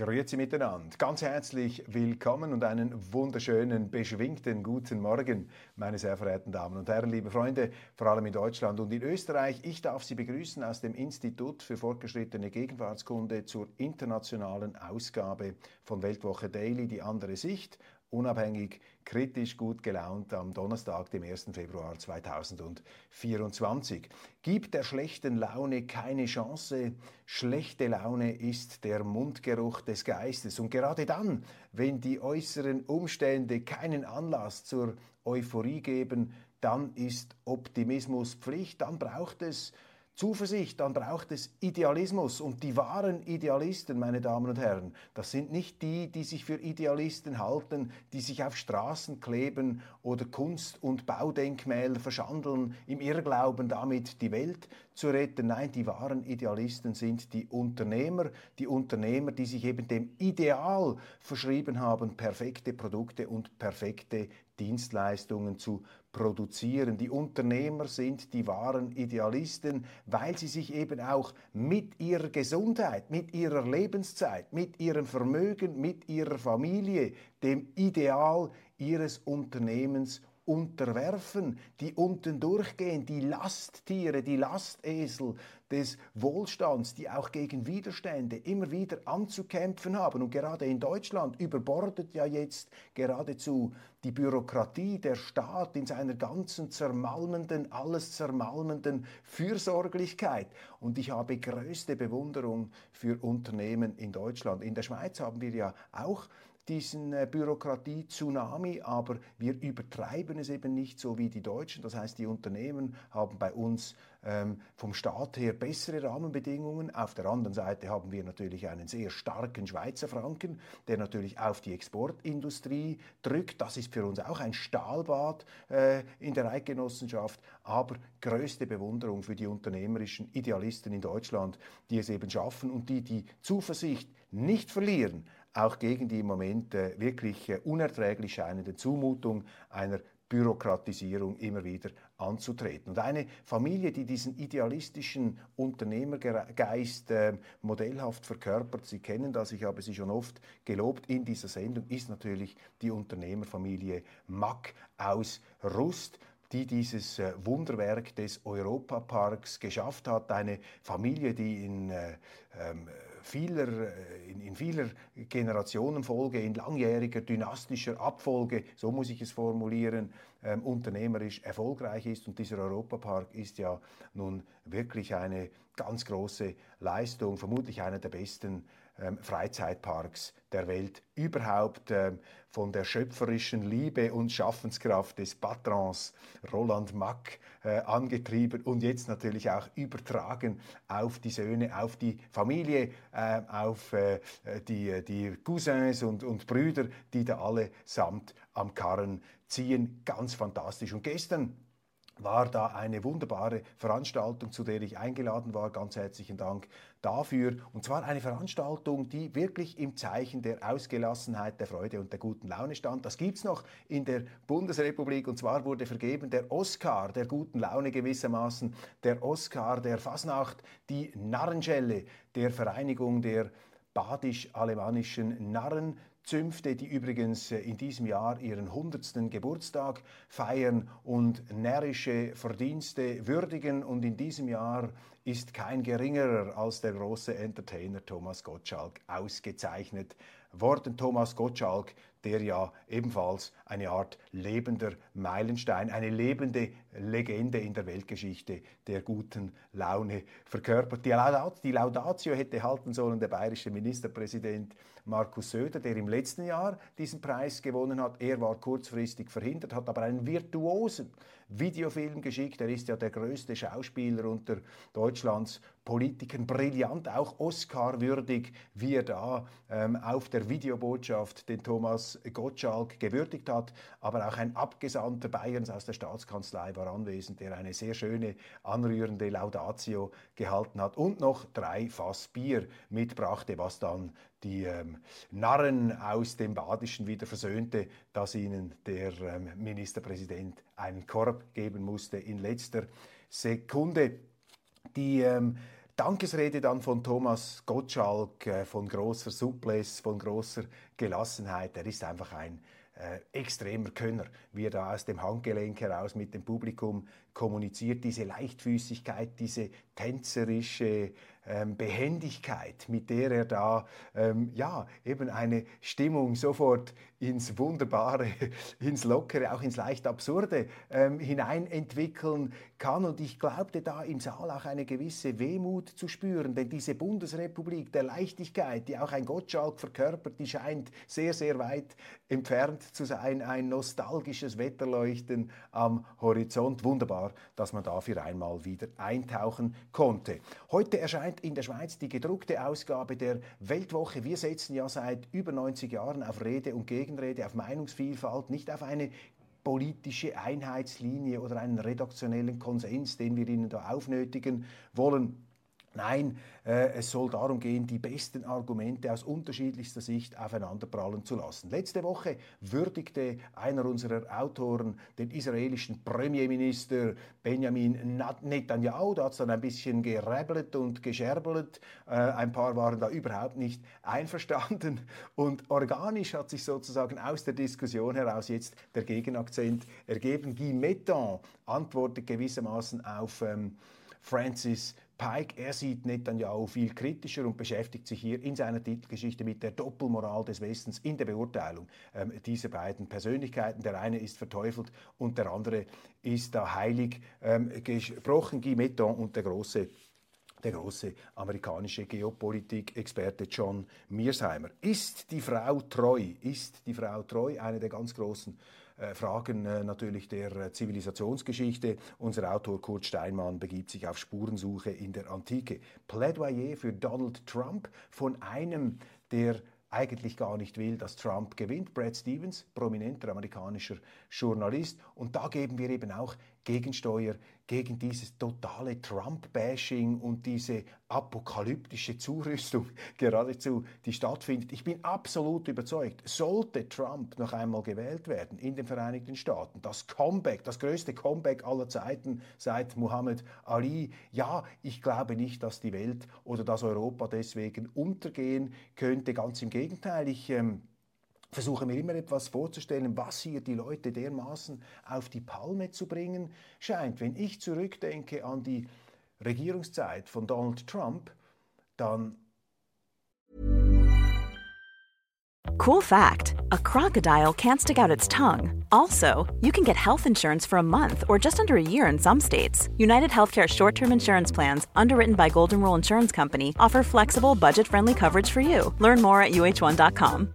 Grüezi miteinander. Ganz herzlich willkommen und einen wunderschönen, beschwingten guten Morgen, meine sehr verehrten Damen und Herren, liebe Freunde, vor allem in Deutschland und in Österreich. Ich darf Sie begrüßen aus dem Institut für fortgeschrittene Gegenwartskunde zur internationalen Ausgabe von Weltwoche Daily, die andere Sicht unabhängig, kritisch, gut gelaunt am Donnerstag, dem 1. Februar 2024. Gibt der schlechten Laune keine Chance. Schlechte Laune ist der Mundgeruch des Geistes. Und gerade dann, wenn die äußeren Umstände keinen Anlass zur Euphorie geben, dann ist Optimismus Pflicht, dann braucht es Zuversicht, dann braucht es Idealismus. Und die wahren Idealisten, meine Damen und Herren, das sind nicht die, die sich für Idealisten halten, die sich auf Straßen kleben oder Kunst- und Baudenkmäler verschandeln, im Irrglauben damit die Welt zu retten. Nein, die wahren Idealisten sind die Unternehmer, die Unternehmer, die sich eben dem Ideal verschrieben haben, perfekte Produkte und perfekte Dienstleistungen zu produzieren. Die Unternehmer sind die wahren Idealisten, weil sie sich eben auch mit ihrer Gesundheit, mit ihrer Lebenszeit, mit ihrem Vermögen, mit ihrer Familie dem Ideal ihres Unternehmens unterwerfen, die unten durchgehen, die Lasttiere, die Lastesel des Wohlstands, die auch gegen Widerstände immer wieder anzukämpfen haben. Und gerade in Deutschland überbordet ja jetzt geradezu die Bürokratie, der Staat in seiner ganzen zermalmenden, alles zermalmenden Fürsorglichkeit. Und ich habe größte Bewunderung für Unternehmen in Deutschland. In der Schweiz haben wir ja auch diesen äh, Bürokratie-Tsunami, aber wir übertreiben es eben nicht so wie die Deutschen. Das heißt, die Unternehmen haben bei uns ähm, vom Staat her bessere Rahmenbedingungen. Auf der anderen Seite haben wir natürlich einen sehr starken Schweizer Franken, der natürlich auf die Exportindustrie drückt. Das ist für uns auch ein Stahlbad äh, in der Eidgenossenschaft, aber größte Bewunderung für die unternehmerischen Idealisten in Deutschland, die es eben schaffen und die die Zuversicht nicht verlieren, auch gegen die im Moment äh, wirklich äh, unerträglich scheinende Zumutung einer Bürokratisierung immer wieder anzutreten. Und eine Familie, die diesen idealistischen Unternehmergeist äh, modellhaft verkörpert, Sie kennen das, ich habe sie schon oft gelobt in dieser Sendung, ist natürlich die Unternehmerfamilie Mack aus Rust die dieses äh, Wunderwerk des Europaparks geschafft hat. Eine Familie, die in äh, ähm, vieler, äh, in, in vieler Generationenfolge, in langjähriger dynastischer Abfolge, so muss ich es formulieren, ähm, unternehmerisch erfolgreich ist. Und dieser Europapark ist ja nun wirklich eine ganz große Leistung, vermutlich einer der besten Freizeitparks der Welt überhaupt ähm, von der schöpferischen Liebe und Schaffenskraft des Patrons Roland Mack äh, angetrieben und jetzt natürlich auch übertragen auf die Söhne, auf die Familie, äh, auf äh, die, die Cousins und, und Brüder, die da alle samt am Karren ziehen. Ganz fantastisch. Und gestern war da eine wunderbare Veranstaltung, zu der ich eingeladen war. Ganz herzlichen Dank dafür. Und zwar eine Veranstaltung, die wirklich im Zeichen der Ausgelassenheit, der Freude und der guten Laune stand. Das gibt's noch in der Bundesrepublik. Und zwar wurde vergeben der Oscar der guten Laune gewissermaßen, der Oscar der Fasnacht, die Narrenschelle der Vereinigung der badisch-alemannischen Narren Zünfte, die übrigens äh, in diesem Jahr ihren 100. Geburtstag feiern und närrische Verdienste würdigen. Und in diesem Jahr ist kein geringerer als der große Entertainer Thomas Gottschalk ausgezeichnet worden. Thomas Gottschalk, der ja ebenfalls eine Art lebender Meilenstein, eine lebende Legende in der Weltgeschichte der guten Laune verkörpert. Die, Laudat die Laudatio hätte halten sollen der bayerische Ministerpräsident Markus Söder, der im letzten Jahr diesen Preis gewonnen hat. Er war kurzfristig verhindert, hat aber einen virtuosen Videofilm geschickt. Er ist ja der größte Schauspieler unter Deutschlands Politikern. Brillant, auch Oscar-würdig, wie er da ähm, auf der Videobotschaft den Thomas Gottschalk gewürdigt hat. Aber auch ein Abgesandter Bayerns aus der Staatskanzlei war anwesend, der eine sehr schöne, anrührende Laudatio gehalten hat und noch drei Fass Bier mitbrachte, was dann die ähm, Narren aus dem Badischen wieder versöhnte, dass ihnen der ähm, Ministerpräsident einen Korb geben musste in letzter Sekunde. Die ähm, Dankesrede dann von Thomas Gottschalk, äh, von großer Souplesse, von großer Gelassenheit. Er ist einfach ein äh, extremer Könner, wie er da aus dem Handgelenk heraus mit dem Publikum kommuniziert. Diese Leichtfüßigkeit, diese tänzerische ähm, Behendigkeit, mit der er da ähm, ja eben eine Stimmung sofort ins Wunderbare, ins Lockere, auch ins leicht Absurde ähm, hinein entwickeln kann. Und ich glaubte da im Saal auch eine gewisse Wehmut zu spüren, denn diese Bundesrepublik der Leichtigkeit, die auch ein Gottschalk verkörpert, die scheint sehr, sehr weit entfernt zu sein. Ein nostalgisches Wetterleuchten am Horizont. Wunderbar, dass man dafür einmal wieder eintauchen konnte. Heute erscheint in der Schweiz die gedruckte Ausgabe der Weltwoche. Wir setzen ja seit über 90 Jahren auf Rede und Gegenrede, auf Meinungsvielfalt, nicht auf eine politische Einheitslinie oder einen redaktionellen Konsens, den wir Ihnen da aufnötigen wollen. Nein, äh, es soll darum gehen, die besten Argumente aus unterschiedlichster Sicht aufeinanderprallen zu lassen. Letzte Woche würdigte einer unserer Autoren den israelischen Premierminister Benjamin Netanyahu. Da hat es dann ein bisschen geräbbelt und gescherbelt. Äh, ein paar waren da überhaupt nicht einverstanden. Und organisch hat sich sozusagen aus der Diskussion heraus jetzt der Gegenakzent ergeben. Guy Metton antwortet gewissermaßen auf ähm, Francis Pike, er sieht Netanyahu viel kritischer und beschäftigt sich hier in seiner Titelgeschichte mit der Doppelmoral des Westens in der Beurteilung ähm, dieser beiden Persönlichkeiten. Der eine ist verteufelt und der andere ist da heilig ähm, gesprochen. Guy Metton und der große der große amerikanische Geopolitik-Experte John Mearsheimer. Ist die Frau treu? Ist die Frau treu? Eine der ganz großen Fragen äh, natürlich der äh, Zivilisationsgeschichte. Unser Autor Kurt Steinmann begibt sich auf Spurensuche in der Antike. Plädoyer für Donald Trump von einem der eigentlich gar nicht will, dass Trump gewinnt. Brad Stevens, prominenter amerikanischer Journalist. Und da geben wir eben auch Gegensteuer gegen dieses totale Trump-Bashing und diese apokalyptische Zurüstung geradezu, die stattfindet. Ich bin absolut überzeugt, sollte Trump noch einmal gewählt werden in den Vereinigten Staaten, das Comeback, das größte Comeback aller Zeiten seit Muhammad Ali, ja, ich glaube nicht, dass die Welt oder dass Europa deswegen untergehen könnte. Ganz im Gegenteil, ich ähm, versuche mir immer etwas vorzustellen, was hier die Leute dermaßen auf die Palme zu bringen scheint. Wenn ich zurückdenke an die Regierungszeit von Donald Trump, dann Cool fact, a crocodile can't stick out its tongue. Also, you can get health insurance for a month or just under a year in some states. United Healthcare short term insurance plans, underwritten by Golden Rule Insurance Company, offer flexible, budget friendly coverage for you. Learn more at uh1.com.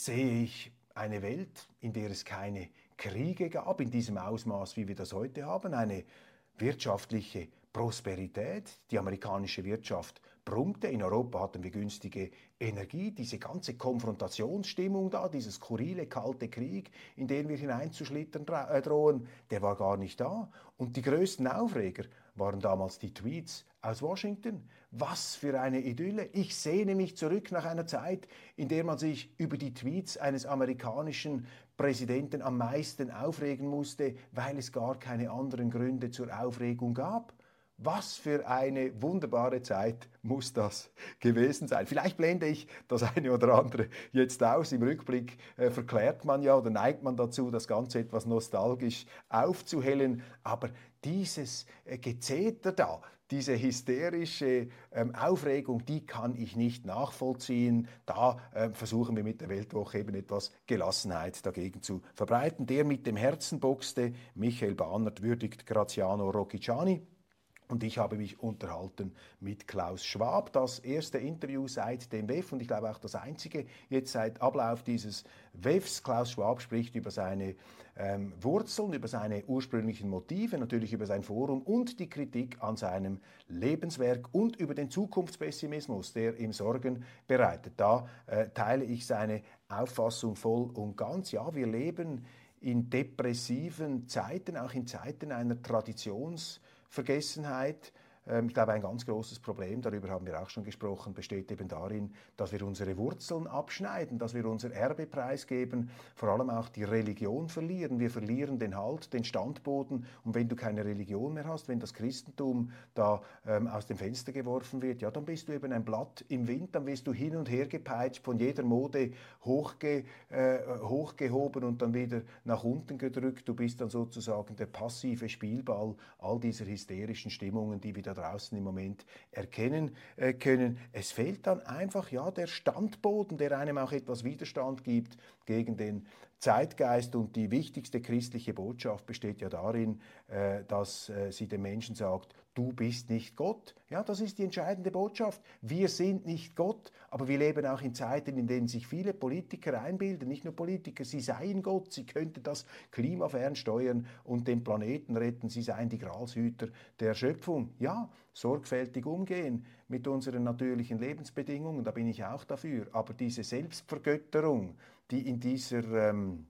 Sehe ich eine Welt, in der es keine Kriege gab, in diesem Ausmaß, wie wir das heute haben, eine wirtschaftliche Prosperität. Die amerikanische Wirtschaft brummte. In Europa hatten wir günstige Energie. Diese ganze Konfrontationsstimmung da, dieser skurrile kalte Krieg, in den wir hineinzuschlittern äh, drohen, der war gar nicht da. Und die größten Aufreger waren damals die Tweets aus Washington. Was für eine Idylle. Ich sehne mich zurück nach einer Zeit, in der man sich über die Tweets eines amerikanischen Präsidenten am meisten aufregen musste, weil es gar keine anderen Gründe zur Aufregung gab. Was für eine wunderbare Zeit muss das gewesen sein. Vielleicht blende ich das eine oder andere jetzt aus. Im Rückblick äh, verklärt man ja oder neigt man dazu, das Ganze etwas nostalgisch aufzuhellen. Aber dieses äh, Gezeter da, diese hysterische ähm, Aufregung, die kann ich nicht nachvollziehen. Da äh, versuchen wir mit der Weltwoche eben etwas Gelassenheit dagegen zu verbreiten. Der mit dem Herzen boxte, Michael Bahnert, würdigt Graziano Rocchiciani. Und ich habe mich unterhalten mit Klaus Schwab, das erste Interview seit dem WEF und ich glaube auch das einzige jetzt seit Ablauf dieses WEFs. Klaus Schwab spricht über seine ähm, Wurzeln, über seine ursprünglichen Motive, natürlich über sein Forum und die Kritik an seinem Lebenswerk und über den Zukunftspessimismus, der ihm Sorgen bereitet. Da äh, teile ich seine Auffassung voll und ganz. Ja, wir leben in depressiven Zeiten, auch in Zeiten einer Traditions- Vergessenheit. Ähm, ich glaube, ein ganz großes Problem, darüber haben wir auch schon gesprochen, besteht eben darin, dass wir unsere Wurzeln abschneiden, dass wir unser Erbe preisgeben, vor allem auch die Religion verlieren. Wir verlieren den Halt, den Standboden. Und wenn du keine Religion mehr hast, wenn das Christentum da ähm, aus dem Fenster geworfen wird, ja, dann bist du eben ein Blatt im Wind, dann wirst du hin und her gepeitscht, von jeder Mode hochge, äh, hochgehoben und dann wieder nach unten gedrückt. Du bist dann sozusagen der passive Spielball all dieser hysterischen Stimmungen, die wir da draußen im Moment erkennen äh, können. Es fehlt dann einfach ja der Standboden, der einem auch etwas Widerstand gibt gegen den Zeitgeist und die wichtigste christliche Botschaft besteht ja darin, äh, dass äh, sie den Menschen sagt, du bist nicht Gott. Ja, das ist die entscheidende Botschaft. Wir sind nicht Gott, aber wir leben auch in Zeiten, in denen sich viele Politiker einbilden, nicht nur Politiker, sie seien Gott, sie könnten das Klima fernsteuern und den Planeten retten, sie seien die Gralshüter der Schöpfung. Ja, sorgfältig umgehen mit unseren natürlichen Lebensbedingungen, da bin ich auch dafür, aber diese Selbstvergötterung, die in dieser ähm,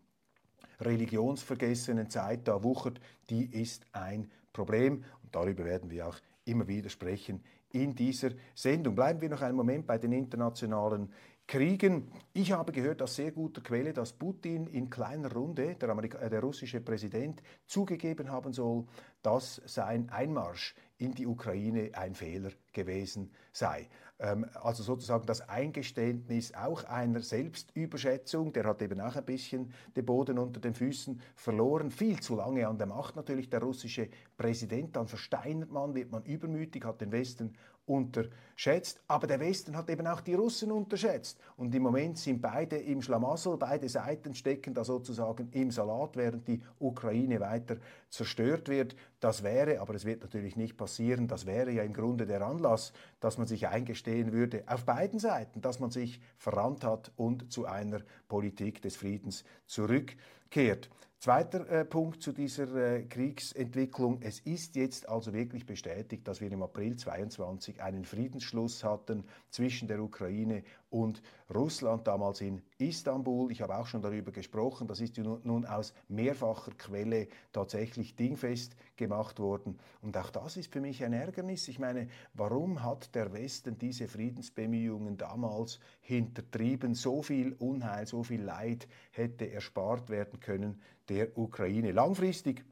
religionsvergessenen Zeit da wuchert, die ist ein Problem. Und darüber werden wir auch immer wieder sprechen in dieser Sendung. Bleiben wir noch einen Moment bei den internationalen Kriegen. Ich habe gehört aus sehr guter Quelle, dass Putin in kleiner Runde, der, Amerika äh, der russische Präsident, zugegeben haben soll, dass sein Einmarsch in die Ukraine ein Fehler gewesen sei. Ähm, also sozusagen das Eingeständnis auch einer Selbstüberschätzung, der hat eben auch ein bisschen den Boden unter den Füßen verloren, viel zu lange an der Macht natürlich der russische Präsident, dann versteinert man, wird man übermütig, hat den Westen unterschätzt. Aber der Westen hat eben auch die Russen unterschätzt. Und im Moment sind beide im Schlamassel, beide Seiten stecken da sozusagen im Salat, während die Ukraine weiter zerstört wird. Das wäre, aber es wird natürlich nicht passieren, das wäre ja im Grunde der Anlass, dass man sich eingestehen würde, auf beiden Seiten, dass man sich verrannt hat und zu einer Politik des Friedens zurückkehrt. Zweiter äh, Punkt zu dieser äh, Kriegsentwicklung. Es ist jetzt also wirklich bestätigt, dass wir im April 22 einen Friedensschluss hatten zwischen der Ukraine und Russland, damals in Istanbul. Ich habe auch schon darüber gesprochen. Das ist nun aus mehrfacher Quelle tatsächlich dingfest gemacht worden. Und auch das ist für mich ein Ärgernis. Ich meine, warum hat der Westen diese Friedensbemühungen damals hintertrieben? So viel Unheil, so viel Leid hätte erspart werden können der Ukraine. Langfristig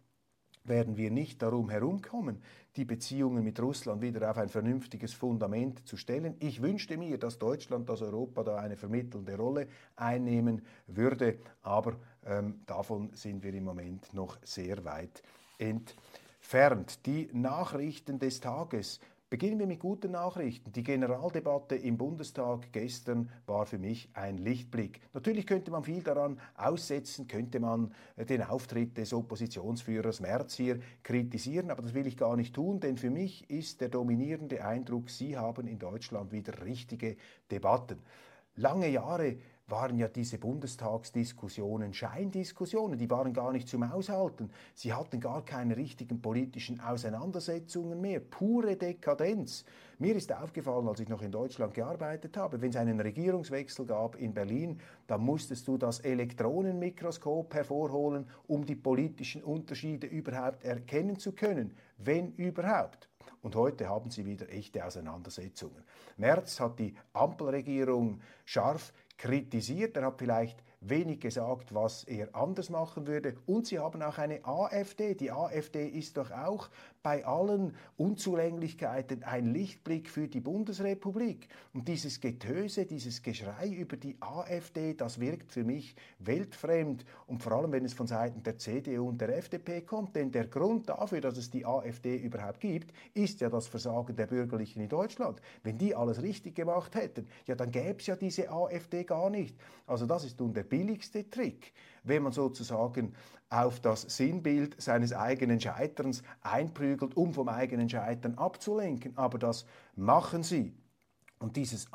werden wir nicht darum herumkommen, die Beziehungen mit Russland wieder auf ein vernünftiges Fundament zu stellen. Ich wünschte mir, dass Deutschland, dass Europa da eine vermittelnde Rolle einnehmen würde, aber ähm, davon sind wir im Moment noch sehr weit entfernt. Die Nachrichten des Tages Beginnen wir mit guten Nachrichten. Die Generaldebatte im Bundestag gestern war für mich ein Lichtblick. Natürlich könnte man viel daran aussetzen, könnte man äh, den Auftritt des Oppositionsführers Merz hier kritisieren, aber das will ich gar nicht tun, denn für mich ist der dominierende Eindruck, Sie haben in Deutschland wieder richtige Debatten. Lange Jahre waren ja diese Bundestagsdiskussionen Scheindiskussionen, die waren gar nicht zum Aushalten. Sie hatten gar keine richtigen politischen Auseinandersetzungen mehr, pure Dekadenz. Mir ist aufgefallen, als ich noch in Deutschland gearbeitet habe, wenn es einen Regierungswechsel gab in Berlin, dann musstest du das Elektronenmikroskop hervorholen, um die politischen Unterschiede überhaupt erkennen zu können, wenn überhaupt. Und heute haben sie wieder echte Auseinandersetzungen. Merz hat die Ampelregierung scharf kritisiert. Er hat vielleicht wenig gesagt, was er anders machen würde. Und sie haben auch eine AfD. Die AfD ist doch auch bei allen Unzulänglichkeiten ein Lichtblick für die Bundesrepublik. Und dieses Getöse, dieses Geschrei über die AfD, das wirkt für mich weltfremd. Und vor allem, wenn es von Seiten der CDU und der FDP kommt. Denn der Grund dafür, dass es die AfD überhaupt gibt, ist ja das Versagen der Bürgerlichen in Deutschland. Wenn die alles richtig gemacht hätten, ja, dann gäbe es ja diese AfD gar nicht. Also das ist nun der billigste Trick wenn man sozusagen auf das Sinnbild seines eigenen Scheiterns einprügelt, um vom eigenen Scheitern abzulenken. Aber das machen sie. Und dieses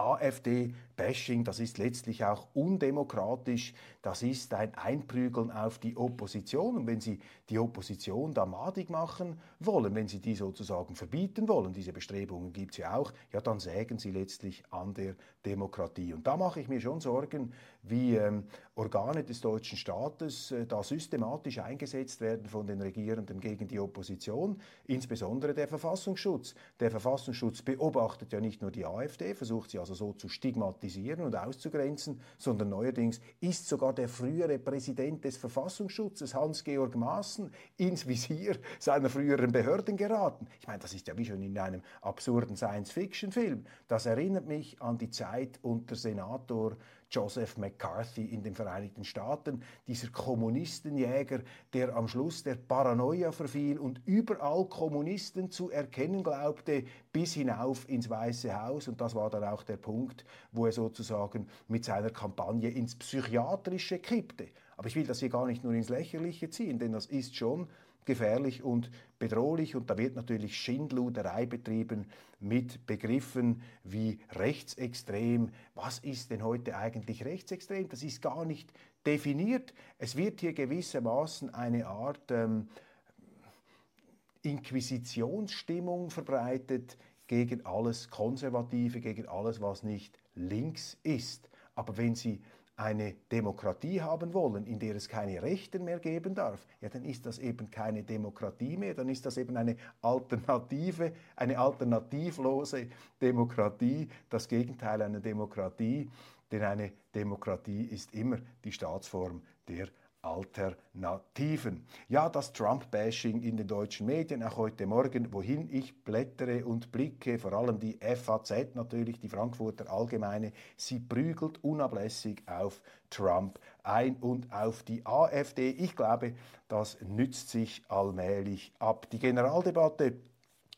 AfD-Bashing, das ist letztlich auch undemokratisch, das ist ein Einprügeln auf die Opposition. Und wenn Sie die Opposition da madig machen wollen, wenn Sie die sozusagen verbieten wollen, diese Bestrebungen gibt es ja auch, ja, dann sägen Sie letztlich an der Demokratie. Und da mache ich mir schon Sorgen, wie ähm, Organe des deutschen Staates äh, da systematisch eingesetzt werden von den Regierenden gegen die Opposition, insbesondere der Verfassungsschutz. Der Verfassungsschutz beobachtet ja nicht nur die AfD, versucht sie also so zu stigmatisieren und auszugrenzen, sondern neuerdings ist sogar der frühere Präsident des Verfassungsschutzes, Hans-Georg Maaßen, ins Visier seiner früheren Behörden geraten. Ich meine, das ist ja wie schon in einem absurden Science-Fiction-Film. Das erinnert mich an die Zeit unter Senator Joseph McCarthy in den Vereinigten Staaten, dieser Kommunistenjäger, der am Schluss der Paranoia verfiel und überall Kommunisten zu erkennen glaubte, bis hinauf ins Weiße Haus. Und das war dann auch der Punkt, wo er sozusagen mit seiner Kampagne ins Psychiatrische kippte. Aber ich will das hier gar nicht nur ins Lächerliche ziehen, denn das ist schon gefährlich und bedrohlich und da wird natürlich Schindluderei betrieben mit Begriffen wie rechtsextrem. Was ist denn heute eigentlich rechtsextrem? Das ist gar nicht definiert. Es wird hier gewissermaßen eine Art ähm, Inquisitionsstimmung verbreitet gegen alles Konservative, gegen alles, was nicht links ist. Aber wenn Sie eine Demokratie haben wollen, in der es keine Rechten mehr geben darf, ja, dann ist das eben keine Demokratie mehr, dann ist das eben eine Alternative, eine alternativlose Demokratie, das Gegenteil einer Demokratie, denn eine Demokratie ist immer die Staatsform der Alternativen. Ja, das Trump-Bashing in den deutschen Medien, auch heute Morgen, wohin ich blättere und blicke, vor allem die FAZ natürlich, die Frankfurter Allgemeine, sie prügelt unablässig auf Trump ein und auf die AfD. Ich glaube, das nützt sich allmählich ab. Die Generaldebatte,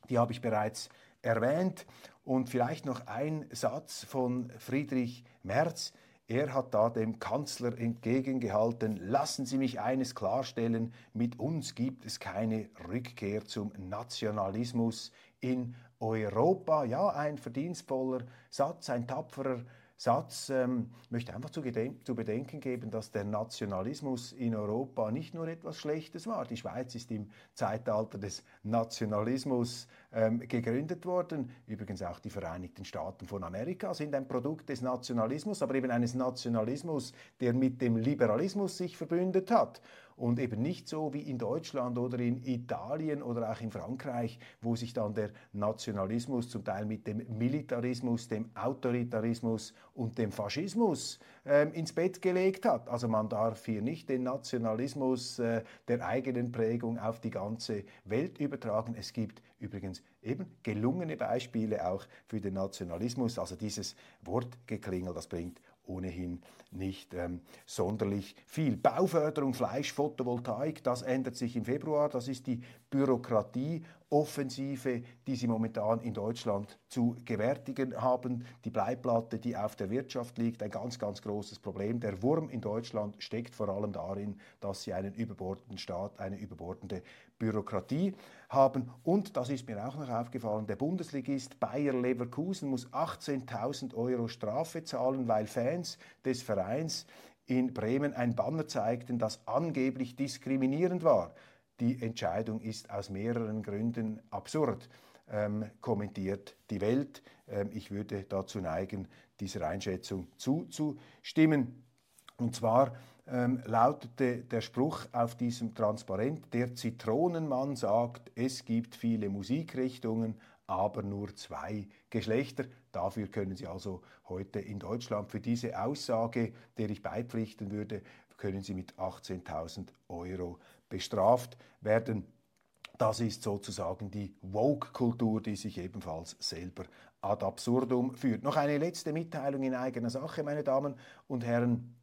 die habe ich bereits erwähnt und vielleicht noch ein Satz von Friedrich Merz. Er hat da dem Kanzler entgegengehalten, lassen Sie mich eines klarstellen, mit uns gibt es keine Rückkehr zum Nationalismus in Europa. Ja, ein verdienstvoller Satz, ein tapferer Satz ähm, möchte einfach zu, zu, bedenken geben, dass der Nationalismus in Europa nicht nur etwas Schlechtes war. Die Schweiz ist im Zeitalter des Nationalismus ähm, gegründet worden. Übrigens auch die Vereinigten Staaten von Amerika sind ein Produkt des Nationalismus, aber eben eines Nationalismus, der mit dem Liberalismus sich verbündet hat und eben nicht so wie in Deutschland oder in Italien oder auch in Frankreich, wo sich dann der Nationalismus zum Teil mit dem Militarismus, dem Autoritarismus und dem Faschismus ähm, ins Bett gelegt hat. Also man darf hier nicht den Nationalismus äh, der eigenen Prägung auf die ganze Welt übertragen. Es gibt übrigens eben gelungene Beispiele auch für den Nationalismus. Also dieses Wortgeklingel, das bringt ohnehin nicht ähm, sonderlich viel. Bauförderung, Fleisch, Photovoltaik, das ändert sich im Februar. Das ist die Bürokratie Offensive, die sie momentan in Deutschland zu gewärtigen haben. Die Bleiplatte, die auf der Wirtschaft liegt, ein ganz, ganz großes Problem. Der Wurm in Deutschland steckt vor allem darin, dass sie einen überbordenden Staat, eine überbordende Bürokratie haben. Und, das ist mir auch noch aufgefallen, der Bundesligist Bayer Leverkusen muss 18.000 Euro Strafe zahlen, weil Fans des Vereins in Bremen ein Banner zeigten, das angeblich diskriminierend war. Die Entscheidung ist aus mehreren Gründen absurd, ähm, kommentiert die Welt. Ähm, ich würde dazu neigen, dieser Einschätzung zuzustimmen. Und zwar ähm, lautete der Spruch auf diesem Transparent, der Zitronenmann sagt, es gibt viele Musikrichtungen, aber nur zwei Geschlechter. Dafür können Sie also heute in Deutschland für diese Aussage, der ich beipflichten würde, können Sie mit 18.000 Euro bestraft werden. Das ist sozusagen die Woke-Kultur, die sich ebenfalls selber ad absurdum führt. Noch eine letzte Mitteilung in eigener Sache, meine Damen und Herren.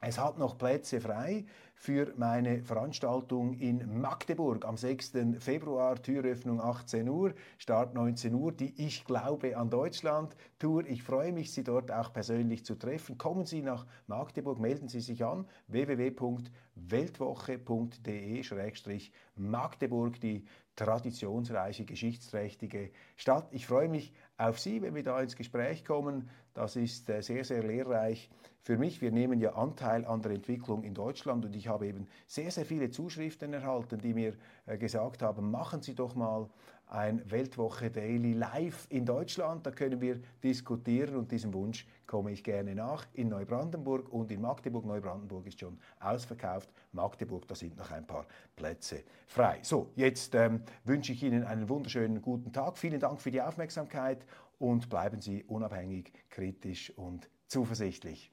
Es hat noch Plätze frei für meine Veranstaltung in Magdeburg am 6. Februar, Türöffnung 18 Uhr, Start 19 Uhr, die Ich glaube an Deutschland Tour. Ich freue mich, Sie dort auch persönlich zu treffen. Kommen Sie nach Magdeburg, melden Sie sich an, www.weltwoche.de-magdeburg, die traditionsreiche, geschichtsträchtige Stadt. Ich freue mich auf Sie, wenn wir da ins Gespräch kommen. Das ist äh, sehr, sehr lehrreich für mich. Wir nehmen ja Anteil an der Entwicklung in Deutschland und ich habe eben sehr, sehr viele Zuschriften erhalten, die mir äh, gesagt haben, machen Sie doch mal ein Weltwoche Daily live in Deutschland. Da können wir diskutieren und diesem Wunsch komme ich gerne nach. In Neubrandenburg und in Magdeburg. Neubrandenburg ist schon ausverkauft. Magdeburg, da sind noch ein paar Plätze frei. So, jetzt ähm, wünsche ich Ihnen einen wunderschönen guten Tag. Vielen Dank für die Aufmerksamkeit und bleiben Sie unabhängig, kritisch und zuversichtlich.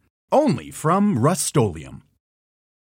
only from Rust-Oleum.